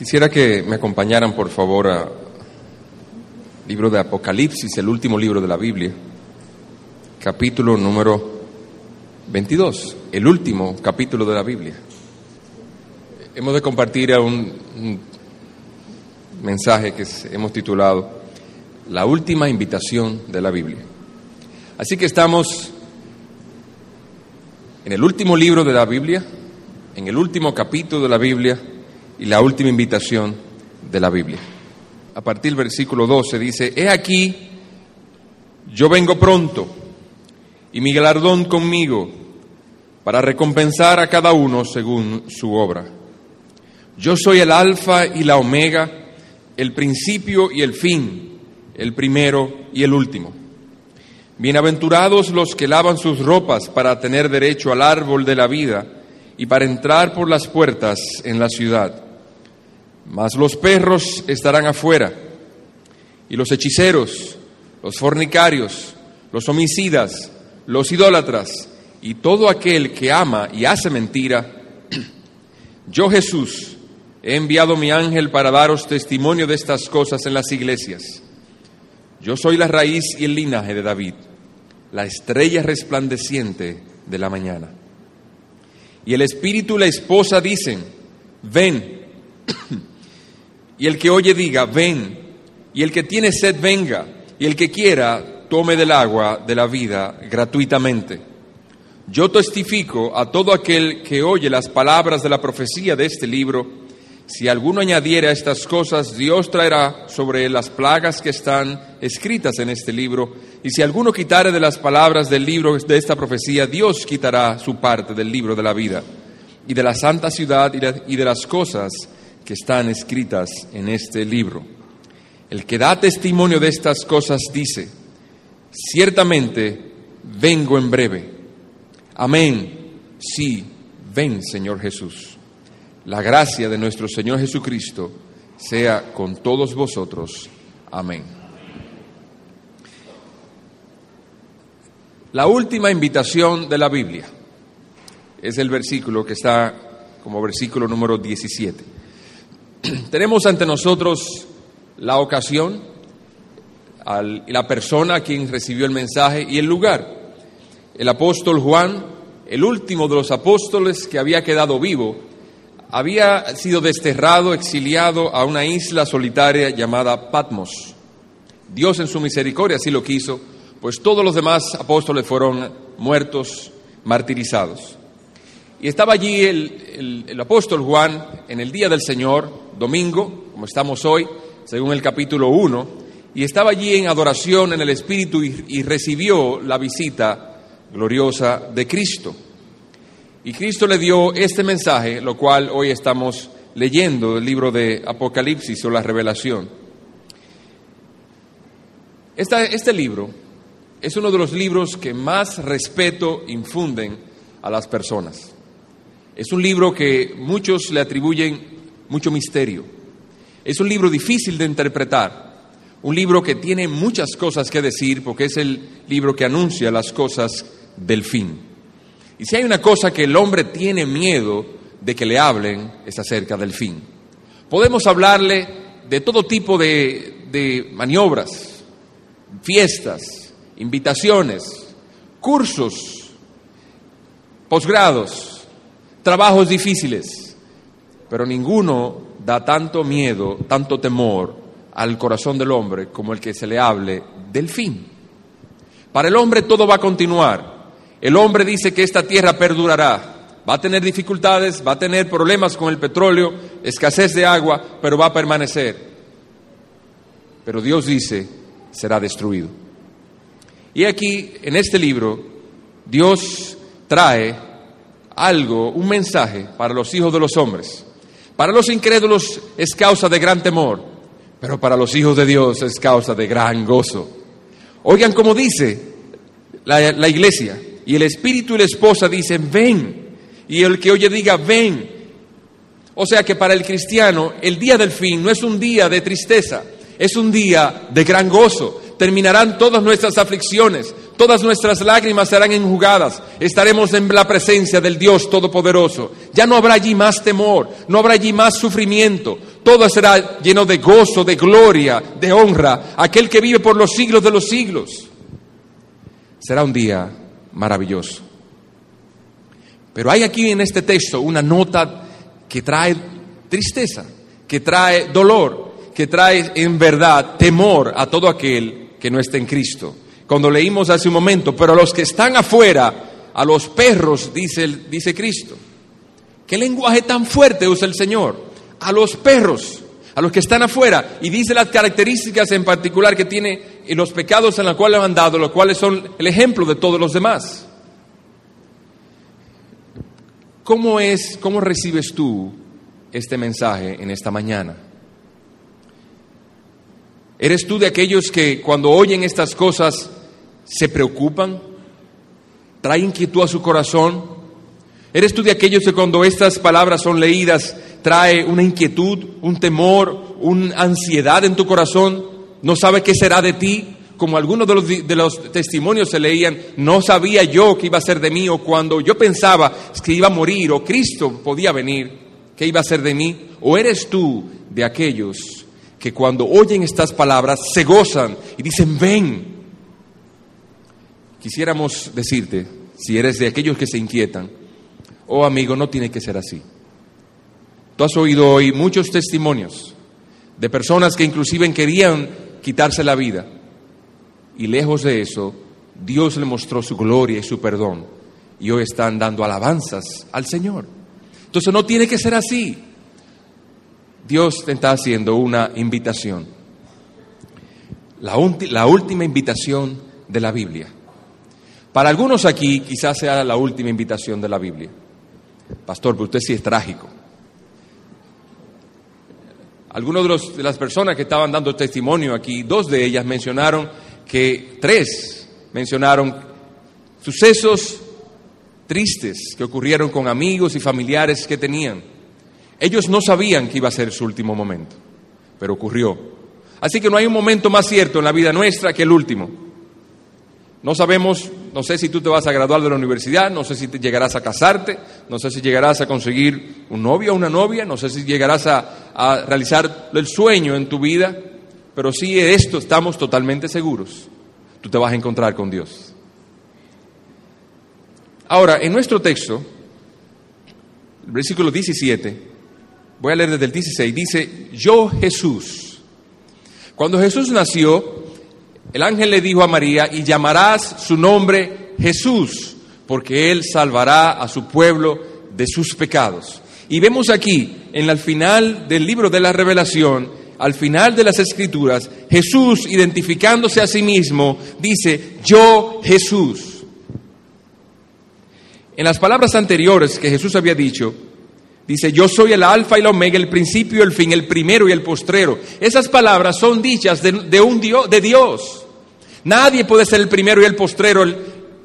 Quisiera que me acompañaran, por favor, al libro de Apocalipsis, el último libro de la Biblia, capítulo número 22, el último capítulo de la Biblia. Hemos de compartir un, un mensaje que hemos titulado La última invitación de la Biblia. Así que estamos en el último libro de la Biblia, en el último capítulo de la Biblia y la última invitación de la Biblia. A partir del versículo 12 dice, He aquí, yo vengo pronto y mi galardón conmigo para recompensar a cada uno según su obra. Yo soy el alfa y la omega, el principio y el fin, el primero y el último. Bienaventurados los que lavan sus ropas para tener derecho al árbol de la vida y para entrar por las puertas en la ciudad. Mas los perros estarán afuera, y los hechiceros, los fornicarios, los homicidas, los idólatras, y todo aquel que ama y hace mentira. Yo Jesús he enviado mi ángel para daros testimonio de estas cosas en las iglesias. Yo soy la raíz y el linaje de David, la estrella resplandeciente de la mañana. Y el espíritu y la esposa dicen, ven. Y el que oye diga, ven. Y el que tiene sed venga. Y el que quiera, tome del agua de la vida gratuitamente. Yo testifico a todo aquel que oye las palabras de la profecía de este libro. Si alguno añadiera a estas cosas, Dios traerá sobre él las plagas que están escritas en este libro. Y si alguno quitare de las palabras del libro de esta profecía, Dios quitará su parte del libro de la vida y de la santa ciudad y de las cosas que están escritas en este libro. El que da testimonio de estas cosas dice, ciertamente vengo en breve. Amén. Sí, ven Señor Jesús. La gracia de nuestro Señor Jesucristo sea con todos vosotros. Amén. La última invitación de la Biblia es el versículo que está como versículo número 17. tenemos ante nosotros la ocasión, la persona a quien recibió el mensaje y el lugar. El apóstol Juan, el último de los apóstoles que había quedado vivo, había sido desterrado, exiliado a una isla solitaria llamada Patmos. Dios en su misericordia así lo quiso, pues todos los demás apóstoles fueron muertos, martirizados. Y estaba allí el, apóstol Juan en el día del Señor, domingo, como estamos hoy, según el capítulo 1, y estaba allí en adoración en el Espíritu y, recibió la visita gloriosa de Cristo. Y Cristo le dio este mensaje, lo cual hoy estamos leyendo del libro de Apocalipsis o la revelación. este libro es uno de los libros que más respeto infunden a las personas. Es un libro que muchos le atribuyen mucho misterio. Es un libro difícil de interpretar, un libro que tiene muchas cosas que decir porque es el libro que anuncia las cosas del fin. Y si hay una cosa que el hombre tiene miedo de que le hablen, es acerca del fin. Podemos hablarle de todo tipo de, de maniobras, fiestas, invitaciones, cursos, posgrados, trabajos difíciles, pero ninguno da tanto miedo, tanto temor al corazón del hombre como el que se le hable del fin. Para el hombre todo va a continuar. El hombre dice que esta tierra perdurará. Va a tener dificultades, va a tener problemas con el petróleo, escasez de agua, pero va a permanecer. Pero Dios dice, será destruido. Y aquí, en este libro, Dios trae algo, un mensaje para los hijos de los hombres. Para los incrédulos es causa de gran temor, pero para los hijos de Dios es causa de gran gozo. Oigan como dice la, la iglesia, y el espíritu y la esposa dicen, ven, y el que oye diga, ven. O sea que para el cristiano el día del fin no es un día de tristeza, es un día de gran gozo. Terminarán todas nuestras aflicciones, Todas nuestras lágrimas serán enjugadas. Estaremos en la presencia del Dios Todopoderoso. Ya no habrá allí más temor, no habrá allí más sufrimiento. todo será lleno de gozo, de gloria, de honra, aquel que vive por los siglos de los siglos. Será un día maravilloso. Pero hay aquí en este texto una nota que trae tristeza, que trae dolor, que trae en verdad temor a todo aquel que no esté en Cristo. Cuando leímos hace un momento, pero a los que están afuera, a los perros, dice, dice Cristo. ¿Qué lenguaje tan fuerte usa el Señor? A los perros, a los que están afuera, y dice las características en particular que tiene y los pecados en los cuales han dado, los cuales son el ejemplo de todos los demás. ¿Cómo es, cómo recibes tú este mensaje en esta mañana? ¿Eres tú de aquellos que cuando oyen estas cosas se preocupan? ¿Trae inquietud a su corazón? ¿Eres tú de aquellos que cuando estas palabras son leídas trae una inquietud, un temor, una ansiedad en tu corazón? ¿No sabe qué será de ti? Como algunos de los, de los testimonios se leían, no sabía yo qué iba a ser de mí o cuando yo pensaba que iba a morir o Cristo podía venir, ¿qué iba a ser de mí? ¿O eres tú de aquellos que cuando oyen estas palabras se gozan y dicen, ven. Quisiéramos decirte, si eres de aquellos que se inquietan, oh amigo, no tiene que ser así. Tú has oído hoy muchos testimonios de personas que inclusive querían quitarse la vida y lejos de eso, Dios le mostró su gloria y su perdón y hoy están dando alabanzas al Señor. Entonces no tiene que ser así. Dios te está haciendo una invitación. La, última invitación de la Biblia. Para algunos aquí quizás sea la última invitación de la Biblia. Pastor, pero usted sí es trágico. Algunos de, de las personas que estaban dando testimonio aquí, dos de ellas mencionaron que, tres mencionaron sucesos tristes que ocurrieron con amigos y familiares que tenían ellos no sabían que iba a ser su último momento, pero ocurrió. Así que no hay un momento más cierto en la vida nuestra que el último. No sabemos, no sé si tú te vas a graduar de la universidad, no sé si te llegarás a casarte, no sé si llegarás a conseguir un novio o una novia, no sé si llegarás a, a realizar el sueño en tu vida, pero sí de esto estamos totalmente seguros. Tú te vas a encontrar con Dios. Ahora, en nuestro texto, el versículo 17, Voy a leer desde el 16. Dice, yo Jesús. Cuando Jesús nació, el ángel le dijo a María, y llamarás su nombre Jesús, porque él salvará a su pueblo de sus pecados. Y vemos aquí, en el final del libro de la revelación, al final de las escrituras, Jesús identificándose a sí mismo, dice, yo Jesús. En las palabras anteriores que Jesús había dicho, Dice, yo soy el alfa y el omega, el principio el fin, el primero y el postrero. Esas palabras son dichas de, un Dios, de Dios. Nadie puede ser el primero y el postrero,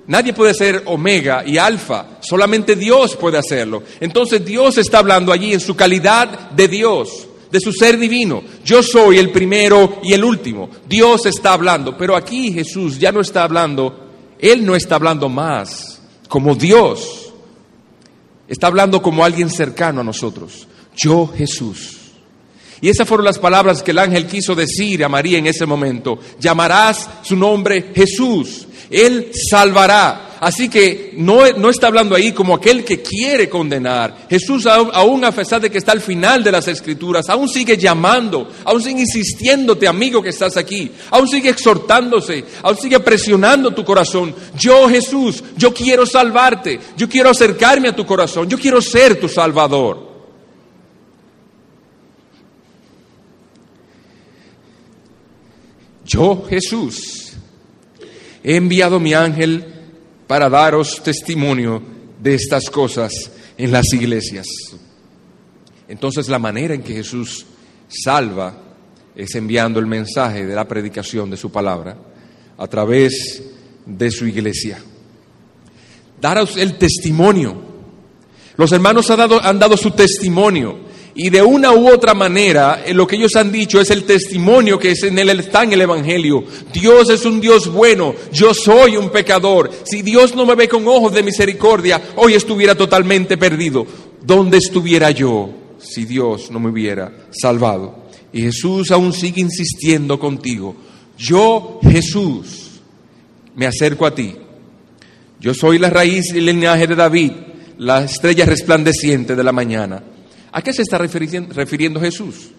nadie puede ser omega y alfa, solamente Dios puede hacerlo. Entonces Dios está hablando allí en su calidad de Dios, de su ser divino. Yo soy el primero y el último. Dios está hablando, pero aquí Jesús ya no está hablando, Él no está hablando más como Dios. Está hablando como alguien cercano a nosotros. Yo Jesús. Y esas fueron las palabras que el ángel quiso decir a María en ese momento. Llamarás su nombre Jesús. Él salvará. Así que no, no, está hablando ahí como aquel que quiere condenar. Jesús, aún a pesar de que está al final de las escrituras, aún sigue llamando, aún sigue insistiéndote, amigo que estás aquí, aún sigue exhortándose, aún sigue presionando tu corazón. Yo, Jesús, yo quiero salvarte, yo quiero acercarme a tu corazón, yo quiero ser tu salvador. Yo, Jesús, he enviado mi ángel para daros testimonio de estas cosas en las iglesias. Entonces la manera en que Jesús salva es enviando el mensaje de la predicación de su palabra a través de su iglesia. Daros el testimonio. Los hermanos han dado, han dado su testimonio y de una u otra manera, eh, lo que ellos han dicho es el testimonio que es en el, está en el Evangelio. Dios es un Dios bueno, yo soy un pecador. Si Dios no me ve con ojos de misericordia, hoy estuviera totalmente perdido. ¿Dónde estuviera yo si Dios no me hubiera salvado. Y Jesús aún sigue insistiendo contigo. Yo, Jesús, me acerco a ti. Yo soy la raíz y el linaje de David, la estrella resplandeciente de la mañana. ¿A qué se está refiriendo, Jesús?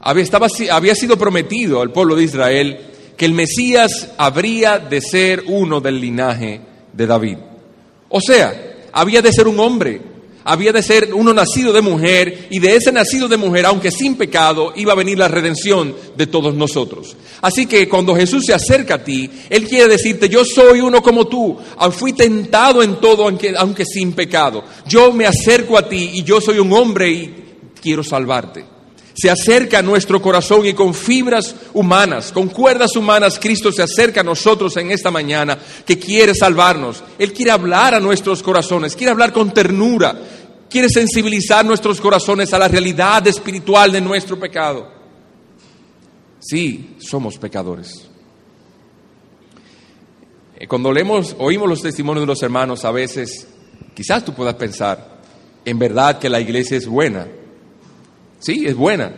Había, sido prometido al pueblo de Israel que el Mesías habría de ser uno del linaje de David. O sea, había de ser un hombre, había de ser uno nacido de mujer y de ese nacido de mujer, aunque sin pecado, iba a venir la redención de todos nosotros. Así que cuando Jesús se acerca a ti, Él quiere decirte, yo soy uno como tú, fui tentado en todo, aunque, aunque sin pecado. Yo me acerco a ti y yo soy un hombre y quiero salvarte se acerca a nuestro corazón y con fibras humanas, con cuerdas humanas, Cristo se acerca a nosotros en esta mañana que quiere salvarnos. Él quiere hablar a nuestros corazones, quiere hablar con ternura, quiere sensibilizar nuestros corazones a la realidad espiritual de nuestro pecado. Sí, somos pecadores. Eh, cuando leemos, oímos los testimonios de los hermanos, a veces quizás tú puedas pensar, en verdad que la iglesia es buena, Sí, es buena.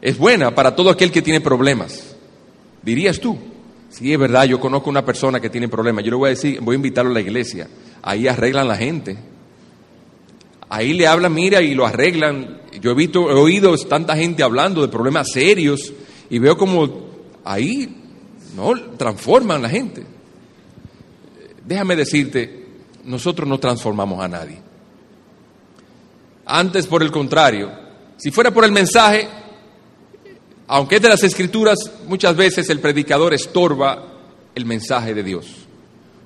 Es buena para todo aquel que tiene problemas. Dirías tú. Sí, es verdad, yo conozco una persona que tiene problemas. Yo le voy a decir, voy a invitarlo a la iglesia. Ahí arreglan la gente. Ahí le hablan, mira, y lo arreglan. Yo he visto, he oído tanta gente hablando de problemas serios y veo como ahí no transforman la gente. Déjame decirte, nosotros no transformamos a nadie. Antes, por el contrario, si fuera por el mensaje, aunque es de las escrituras, muchas veces el predicador estorba el mensaje de Dios.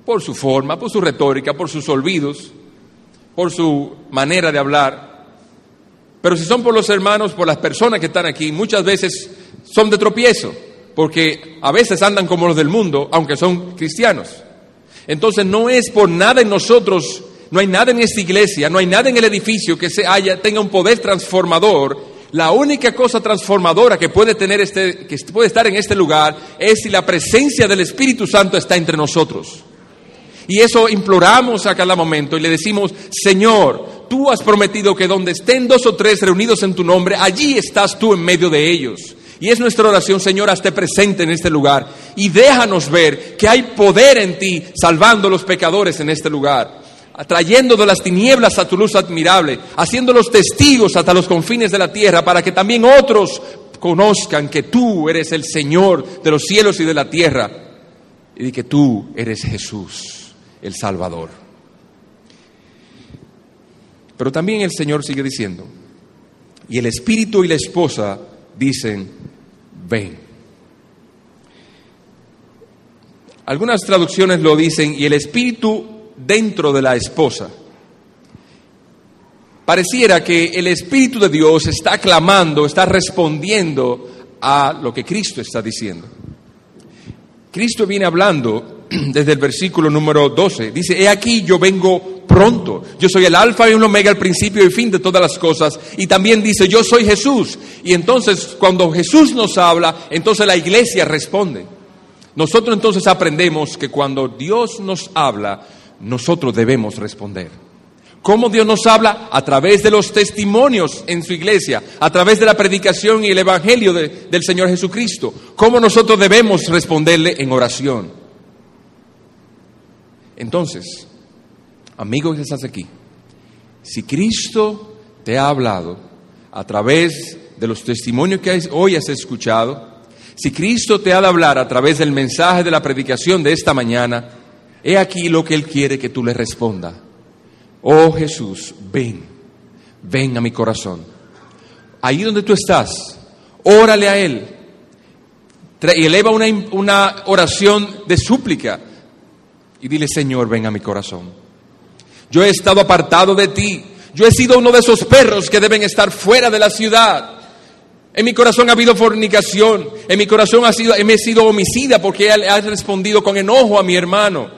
Por su forma, por su retórica, por sus olvidos, por su manera de hablar. Pero si son por los hermanos, por las personas que están aquí, muchas veces son de tropiezo, porque a veces andan como los del mundo, aunque son cristianos. Entonces no es por nada en nosotros no hay nada en esta iglesia, no hay nada en el edificio que se haya, tenga un poder transformador. La única cosa transformadora que puede tener este, que puede estar en este lugar es si la presencia del Espíritu Santo está entre nosotros. Y eso imploramos a cada momento y le decimos, Señor, tú has prometido que donde estén dos o tres reunidos en tu nombre, allí estás tú en medio de ellos. Y es nuestra oración, Señor, hazte presente en este lugar y déjanos ver que hay poder en ti salvando a los pecadores en este lugar trayendo de las tinieblas a tu luz admirable, haciéndolos testigos hasta los confines de la tierra, para que también otros conozcan que tú eres el Señor de los cielos y de la tierra, y que tú eres Jesús, el Salvador. Pero también el Señor sigue diciendo, y el Espíritu y la esposa dicen, ven. Algunas traducciones lo dicen, y el Espíritu dentro de la esposa. Pareciera que el Espíritu de Dios está clamando, está respondiendo a lo que Cristo está diciendo. Cristo viene hablando desde el versículo número 12. Dice, he aquí yo vengo pronto. Yo soy el alfa y el omega, el principio y fin de todas las cosas. Y también dice, yo soy Jesús. Y entonces cuando Jesús nos habla, entonces la iglesia responde. Nosotros entonces aprendemos que cuando Dios nos habla, nosotros debemos responder. ¿Cómo Dios nos habla? A través de los testimonios en su iglesia, a través de la predicación y el evangelio del Señor Jesucristo. ¿Cómo nosotros debemos responderle en oración? Entonces, amigo que estás aquí, si Cristo te ha hablado a través de los testimonios que hoy has escuchado, si Cristo te ha de hablar a través del mensaje de la predicación de esta mañana, He aquí lo que Él quiere que tú le responda. Oh Jesús, ven, ven a mi corazón. Ahí donde tú estás, órale a Él. Y eleva una, una oración de súplica. Y dile, Señor, ven a mi corazón. Yo he estado apartado de ti. Yo he sido uno de esos perros que deben estar fuera de la ciudad. En mi corazón ha habido fornicación. En mi corazón ha sido, me he sido homicida porque he respondido con enojo a mi hermano.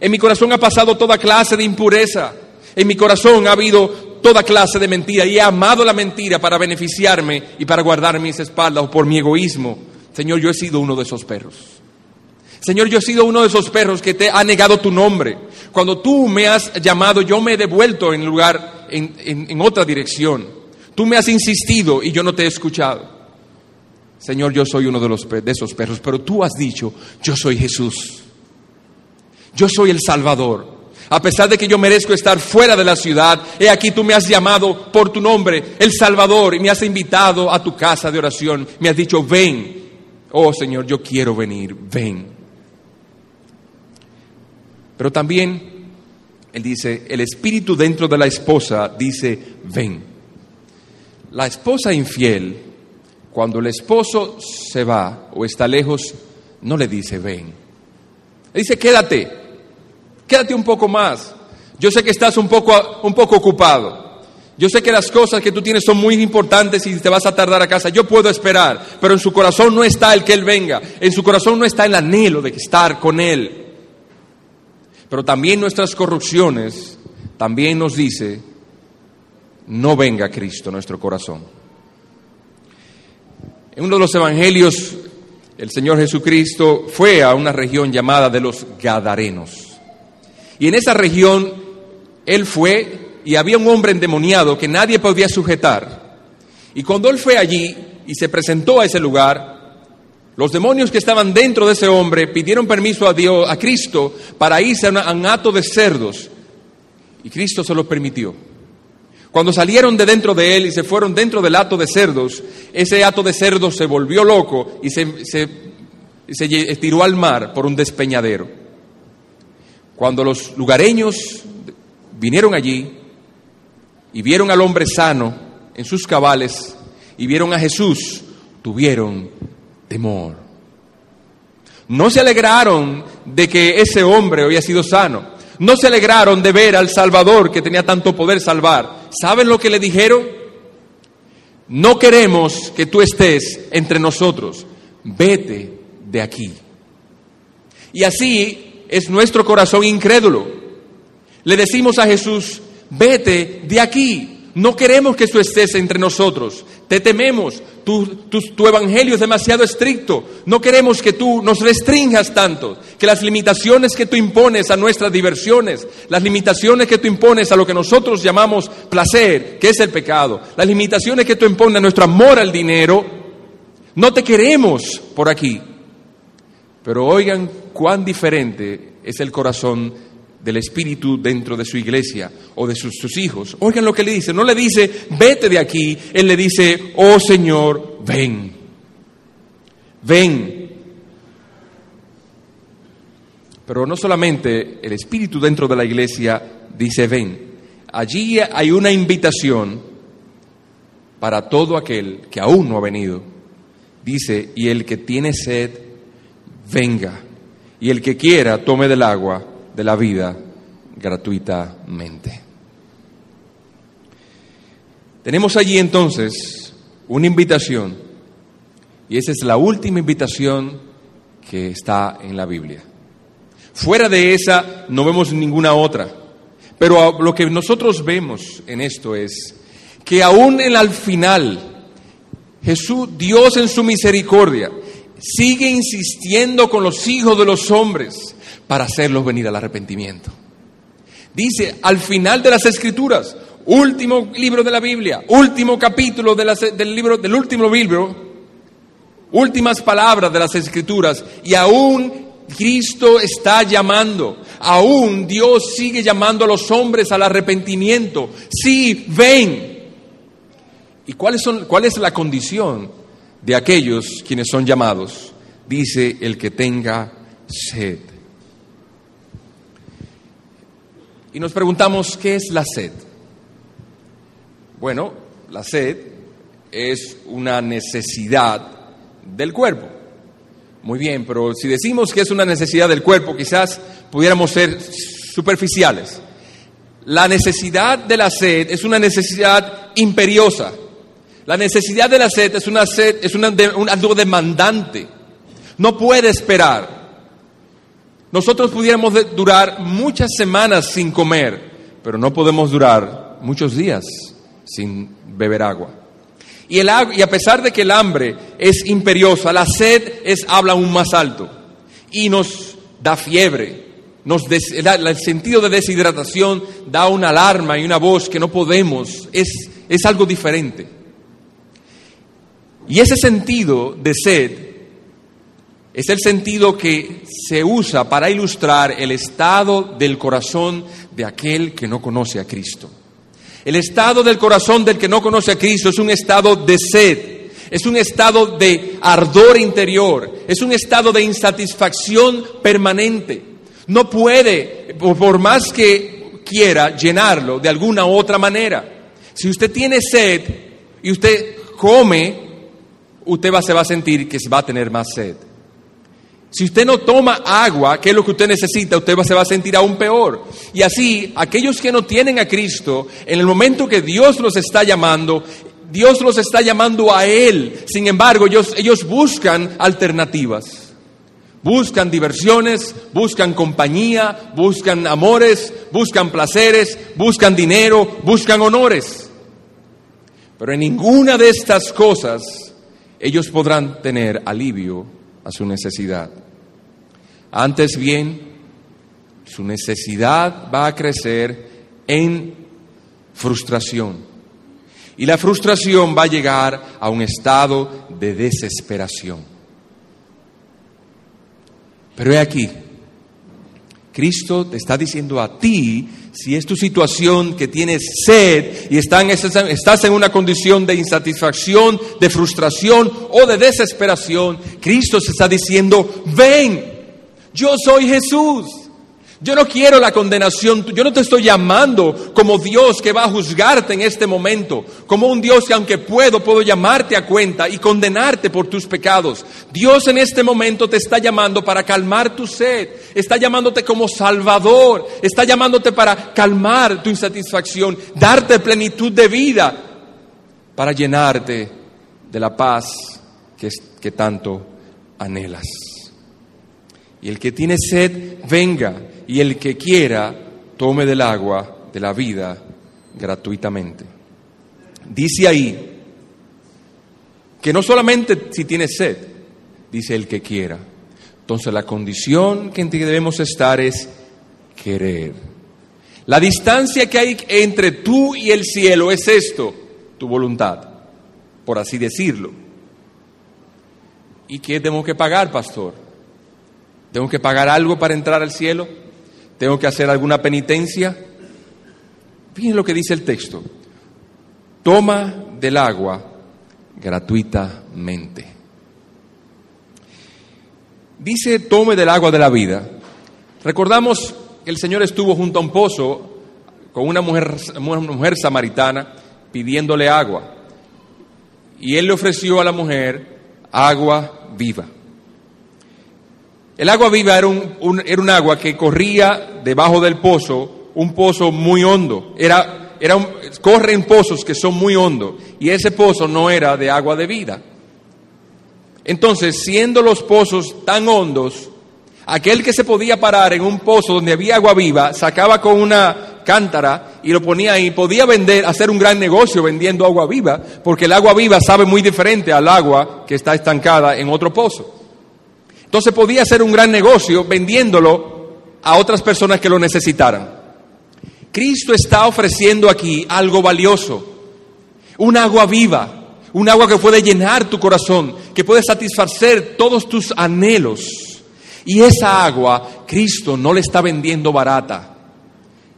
En mi corazón ha pasado toda clase de impureza. En mi corazón ha habido toda clase de mentira y he amado la mentira para beneficiarme y para guardar mis espaldas o por mi egoísmo. Señor, yo he sido uno de esos perros. Señor, yo he sido uno de esos perros que te ha negado tu nombre. Cuando tú me has llamado, yo me he devuelto en lugar, en, en otra dirección. Tú me has insistido y yo no te he escuchado. Señor, yo soy uno de, los, de esos perros, pero tú has dicho, yo soy Jesús. Yo soy el Salvador. A pesar de que yo merezco estar fuera de la ciudad, he aquí tú me has llamado por tu nombre, el Salvador, y me has invitado a tu casa de oración. Me has dicho, ven. Oh Señor, yo quiero venir, ven. Pero también, Él dice, el espíritu dentro de la esposa dice, ven. La esposa infiel, cuando el esposo se va o está lejos, no le dice, ven. Le dice, quédate, quédate un poco más. Yo sé que estás un poco, un poco ocupado. Yo sé que las cosas que tú tienes son muy importantes y te vas a tardar a casa. Yo puedo esperar, pero en su corazón no está el que Él venga. En su corazón no está el anhelo de estar con Él. Pero también nuestras corrupciones, también nos dice, no venga Cristo a nuestro corazón. En uno de los evangelios, el Señor Jesucristo fue a una región llamada de los Gadarenos. Y en esa región Él fue y había un hombre endemoniado que nadie podía sujetar. Y cuando Él fue allí y se presentó a ese lugar, los demonios que estaban dentro de ese hombre pidieron permiso a Dios, a Cristo, para irse a, un acto de cerdos. Y Cristo se lo permitió. Cuando salieron de dentro de él y se fueron dentro del hato de cerdos, ese hato de cerdos se volvió loco y se, se, se estiró al mar por un despeñadero. Cuando los lugareños vinieron allí y vieron al hombre sano en sus cabales y vieron a Jesús, tuvieron temor. No se alegraron de que ese hombre había sido sano. No se alegraron de ver al Salvador que tenía tanto poder salvar ¿Saben lo que le dijeron? No queremos que tú estés entre nosotros, vete de aquí. Y así es nuestro corazón incrédulo. Le decimos a Jesús, vete de aquí, no queremos que tú estés entre nosotros, te tememos, tu, tu, evangelio es demasiado estricto, no queremos que tú nos restringas tanto, que las limitaciones que tú impones a nuestras diversiones, las limitaciones que tú impones a lo que nosotros llamamos placer, que es el pecado, las limitaciones que tú impones a nuestro amor al dinero, no te queremos por aquí. Pero oigan cuán diferente es el corazón del Espíritu dentro de su iglesia o de sus, hijos. Oigan lo que le dice, no le dice, vete de aquí, él le dice, oh Señor, ven, ven. Pero no solamente el Espíritu dentro de la iglesia dice, ven, allí hay una invitación para todo aquel que aún no ha venido. Dice, y el que tiene sed, venga, y el que quiera, tome del agua de la vida gratuitamente. Tenemos allí entonces una invitación y esa es la última invitación que está en la Biblia. Fuera de esa no vemos ninguna otra, pero lo que nosotros vemos en esto es que aún en al final Jesús, Dios en su misericordia, sigue insistiendo con los hijos de los hombres para hacerlos venir al arrepentimiento. Dice al final de las escrituras, último libro de la Biblia, último capítulo del libro, del último libro, últimas palabras de las escrituras, y aún Cristo está llamando, aún Dios sigue llamando a los hombres al arrepentimiento. Sí, ven. ¿Y cuál es la condición de aquellos quienes son llamados? Dice el que tenga sed. Y nos preguntamos, ¿qué es la sed? Bueno, la sed es una necesidad del cuerpo. Muy bien, pero si decimos que es una necesidad del cuerpo, quizás pudiéramos ser superficiales. La necesidad de la sed es una necesidad imperiosa. La necesidad de la sed es una sed, es una, un, algo demandante. No puede esperar. Nosotros pudiéramos durar muchas semanas sin comer, pero no podemos durar muchos días sin beber agua. Y, el, y a pesar de que el hambre es imperiosa, la sed es, habla aún más alto. y nos da fiebre. Nos el, el sentido de deshidratación da una alarma y una voz que no podemos. Es, es algo diferente. Y ese sentido de sed es el sentido que se usa para ilustrar el estado del corazón de aquel que no conoce a Cristo. El estado del corazón del que no conoce a Cristo es un estado de sed, es un estado de ardor interior, es un estado de insatisfacción permanente. No puede, por más que quiera, llenarlo de alguna u otra manera. Si usted tiene sed y usted come, usted va, se va a sentir que va a tener más sed. Si usted no toma agua, que es lo que usted necesita, usted se va a sentir aún peor. Y así, aquellos que no tienen a Cristo, en el momento que Dios los está llamando, Dios los está llamando a Él. Sin embargo, ellos, ellos buscan alternativas. Buscan diversiones, buscan compañía, buscan amores, buscan placeres, buscan dinero, buscan honores. Pero en ninguna de estas cosas ellos podrán tener alivio a su necesidad. Antes bien, su necesidad va a crecer en frustración. Y la frustración va a llegar a un estado de desesperación. Pero he aquí, Cristo te está diciendo a ti, si es tu situación que tienes sed y estás en una condición de insatisfacción, de frustración o de desesperación, Cristo se está diciendo, ven, yo soy Jesús. Yo no quiero la condenación, yo no te estoy llamando como Dios que va a juzgarte en este momento, como un Dios que aunque puedo, puedo llamarte a cuenta y condenarte por tus pecados. Dios en este momento te está llamando para calmar tu sed, está llamándote como Salvador, está llamándote para calmar tu insatisfacción, darte plenitud de vida, para llenarte de la paz que, que tanto anhelas. Y el que tiene sed, venga. Y el que quiera, tome del agua de la vida gratuitamente. Dice ahí que no solamente si tiene sed, dice el que quiera. Entonces la condición que debemos estar es querer. La distancia que hay entre tú y el cielo es esto, tu voluntad, por así decirlo. ¿Y qué tengo que pagar, pastor? ¿Tengo que pagar algo para entrar al cielo? ¿Tengo que hacer alguna penitencia? Fíjense lo que dice el texto. Toma del agua gratuitamente. Dice, tome del agua de la vida. Recordamos que el Señor estuvo junto a un pozo con una mujer, una mujer samaritana pidiéndole agua. Y él le ofreció a la mujer agua viva. El agua viva era un, era un agua que corría debajo del pozo, un pozo muy hondo. Era, era corren pozos que son muy hondos y ese pozo no era de agua de vida. Entonces, siendo los pozos tan hondos, aquel que se podía parar en un pozo donde había agua viva, sacaba con una cántara y lo ponía ahí, podía vender, hacer un gran negocio vendiendo agua viva, porque el agua viva sabe muy diferente al agua que está estancada en otro pozo. Entonces podía hacer un gran negocio vendiéndolo a otras personas que lo necesitaran. Cristo está ofreciendo aquí algo valioso, un agua viva, un agua que puede llenar tu corazón, que puede satisfacer todos tus anhelos. Y esa agua Cristo no le está vendiendo barata.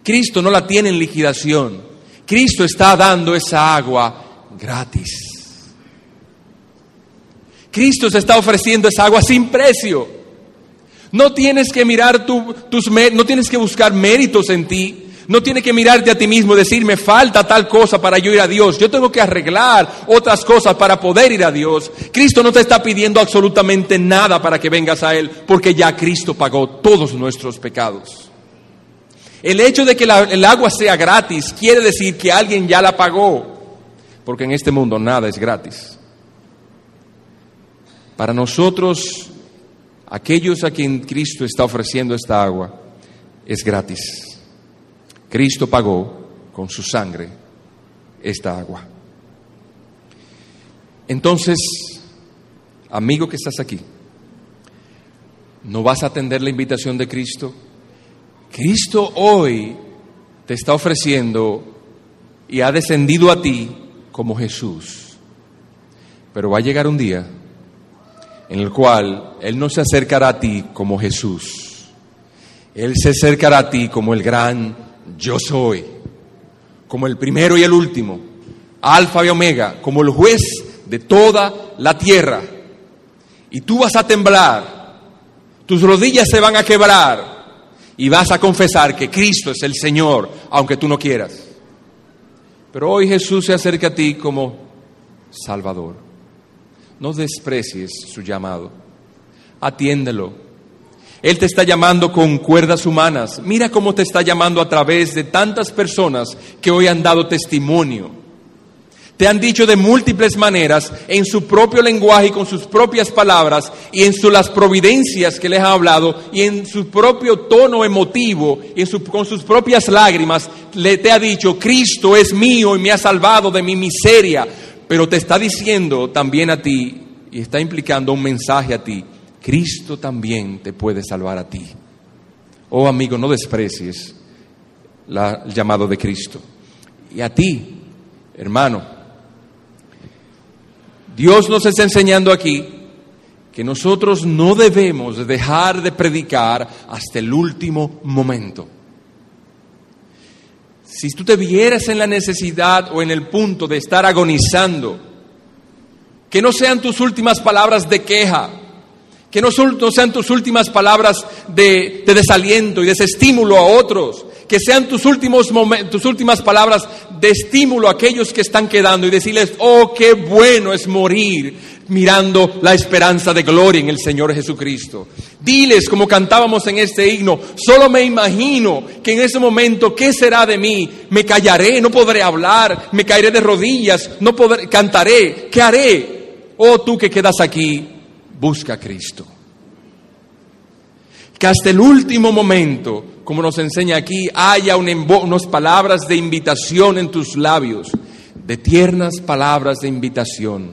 Cristo no la tiene en liquidación. Cristo está dando esa agua gratis. Cristo se está ofreciendo esa agua sin precio. No tienes que mirar tu- tus no tienes que buscar méritos en ti. No tienes que mirarte a ti mismo y decir, me falta tal cosa para yo ir a Dios. Yo tengo que arreglar otras cosas para poder ir a Dios. Cristo no te está pidiendo absolutamente nada para que vengas a Él, porque ya Cristo pagó todos nuestros pecados. El hecho de que el agua sea gratis quiere decir que alguien ya la pagó, porque en este mundo nada es gratis. Para nosotros, aquellos a quien Cristo está ofreciendo esta agua, es gratis. Cristo pagó con su sangre esta agua. Entonces, amigo que estás aquí, ¿No vas a atender la invitación de Cristo? Cristo hoy te está ofreciendo y ha descendido a ti como Jesús. Pero va a llegar un día en el cual Él no se acercará a ti como Jesús. Él se acercará a ti como el gran yo soy, como el primero y el último, alfa y omega, como el juez de toda la tierra. Y tú vas a temblar, tus rodillas se van a quebrar y vas a confesar que Cristo es el Señor, aunque tú no quieras. Pero hoy Jesús se acerca a ti como Salvador. No desprecies su llamado. Atiéndelo. Él te está llamando con cuerdas humanas. Mira cómo te está llamando a través de tantas personas que hoy han dado testimonio te han dicho de múltiples maneras, en su propio lenguaje y con sus propias palabras, y en las providencias que les ha hablado, y en su propio tono emotivo, y con sus propias lágrimas, le te ha dicho, Cristo es mío y me ha salvado de mi miseria. Pero te está diciendo también a ti, y está implicando un mensaje a ti, Cristo también te puede salvar a ti. Oh amigo, no desprecies el llamado de Cristo. Y a ti, hermano, Dios nos está enseñando aquí que nosotros no debemos dejar de predicar hasta el último momento. Si tú te vieras en la necesidad o en el punto de estar agonizando, que no sean tus últimas palabras de queja, que no, sean tus últimas palabras de, desaliento y desestímulo a otros, que sean tus, últimos tus últimas palabras de estímulo a aquellos que están quedando y decirles, oh, qué bueno es morir mirando la esperanza de gloria en el Señor Jesucristo. Diles, como cantábamos en este himno, solo me imagino que en ese momento, ¿qué será de mí? Me callaré, no podré hablar, me caeré de rodillas, no podré, cantaré, ¿qué haré? Oh, tú que quedas aquí, busca a Cristo. Que hasta el último momento, como nos enseña aquí, haya unas palabras de invitación en tus labios, de tiernas palabras de invitación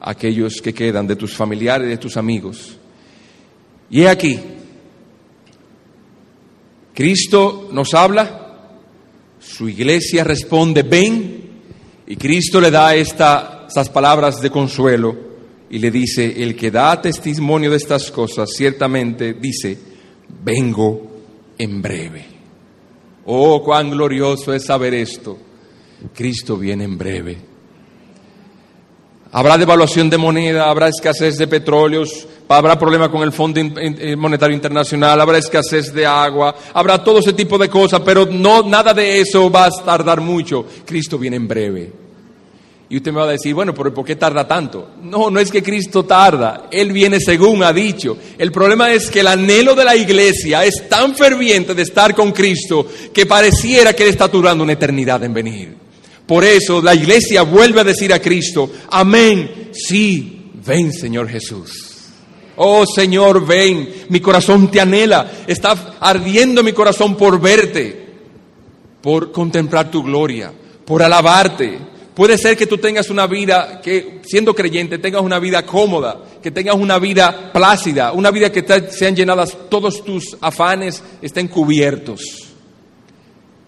a aquellos que quedan, de tus familiares, de tus amigos. Y he aquí, Cristo nos habla, su iglesia responde, ven, y Cristo le da estas palabras de consuelo y le dice, el que da testimonio de estas cosas, ciertamente dice, vengo en breve. Oh, cuán glorioso es saber esto. Cristo viene en breve. Habrá devaluación de moneda, habrá escasez de petróleos, habrá problema con el Fondo Monetario Internacional, habrá escasez de agua, habrá todo ese tipo de cosas, pero no nada de eso va a tardar mucho. Cristo viene en breve. Y usted me va a decir, bueno, pero ¿por qué tarda tanto? No, no es que Cristo tarda, Él viene según ha dicho. El problema es que el anhelo de la iglesia es tan ferviente de estar con Cristo que pareciera que Él está durando una eternidad en venir. Por eso la iglesia vuelve a decir a Cristo, amén, sí, ven Señor Jesús. Oh Señor, ven, mi corazón te anhela, está ardiendo mi corazón por verte, por contemplar tu gloria, por alabarte, Puede ser que tú tengas una vida, que siendo creyente tengas una vida cómoda, que tengas una vida plácida, una vida que sean llenadas, todos tus afanes estén cubiertos.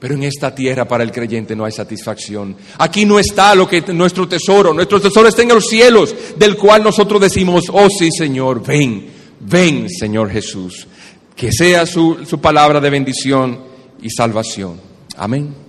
Pero en esta tierra para el creyente no hay satisfacción. Aquí no está lo que nuestro tesoro, nuestro tesoro está en los cielos, del cual nosotros decimos, oh sí Señor, ven, ven Señor Jesús. Que sea su, su palabra de bendición y salvación. Amén.